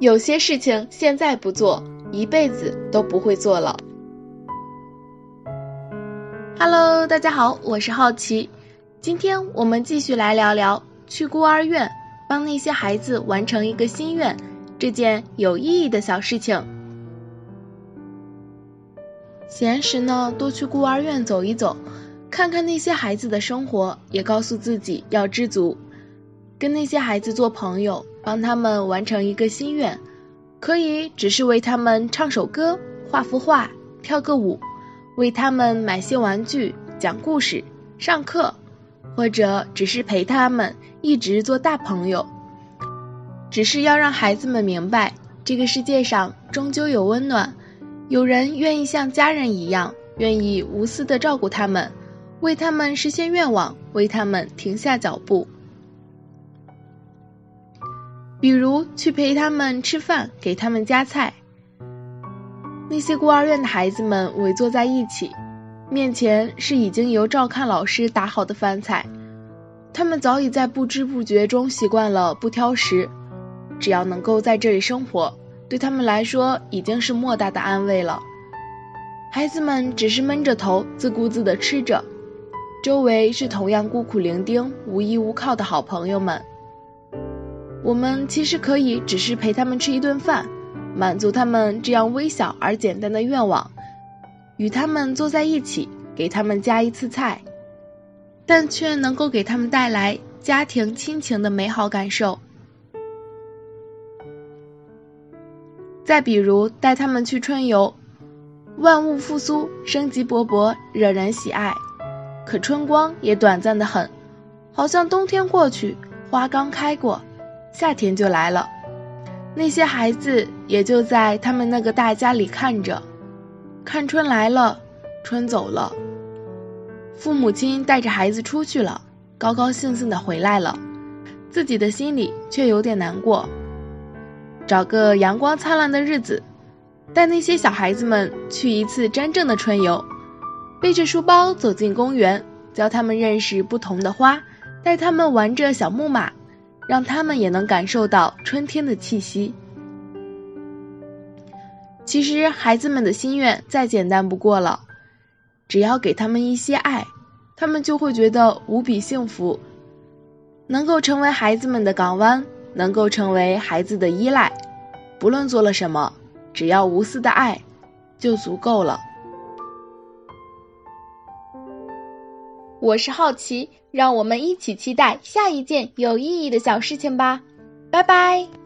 有些事情现在不做，一辈子都不会做了。Hello，大家好，我是好奇，今天我们继续来聊聊去孤儿院帮那些孩子完成一个心愿这件有意义的小事情。闲时呢，多去孤儿院走一走，看看那些孩子的生活，也告诉自己要知足，跟那些孩子做朋友。帮他们完成一个心愿，可以只是为他们唱首歌、画幅画、跳个舞，为他们买些玩具、讲故事、上课，或者只是陪他们一直做大朋友。只是要让孩子们明白，这个世界上终究有温暖，有人愿意像家人一样，愿意无私的照顾他们，为他们实现愿望，为他们停下脚步。比如去陪他们吃饭，给他们夹菜。那些孤儿院的孩子们围坐在一起，面前是已经由照看老师打好的饭菜。他们早已在不知不觉中习惯了不挑食，只要能够在这里生活，对他们来说已经是莫大的安慰了。孩子们只是闷着头，自顾自地吃着，周围是同样孤苦伶仃、无依无靠的好朋友们。我们其实可以只是陪他们吃一顿饭，满足他们这样微小而简单的愿望，与他们坐在一起，给他们夹一次菜，但却能够给他们带来家庭亲情的美好感受。再比如带他们去春游，万物复苏，生机勃勃，惹人喜爱。可春光也短暂的很，好像冬天过去，花刚开过。夏天就来了，那些孩子也就在他们那个大家里看着，看春来了，春走了，父母亲带着孩子出去了，高高兴兴的回来了，自己的心里却有点难过。找个阳光灿烂的日子，带那些小孩子们去一次真正的春游，背着书包走进公园，教他们认识不同的花，带他们玩着小木马。让他们也能感受到春天的气息。其实，孩子们的心愿再简单不过了，只要给他们一些爱，他们就会觉得无比幸福。能够成为孩子们的港湾，能够成为孩子的依赖，不论做了什么，只要无私的爱，就足够了。我是好奇。让我们一起期待下一件有意义的小事情吧，拜拜。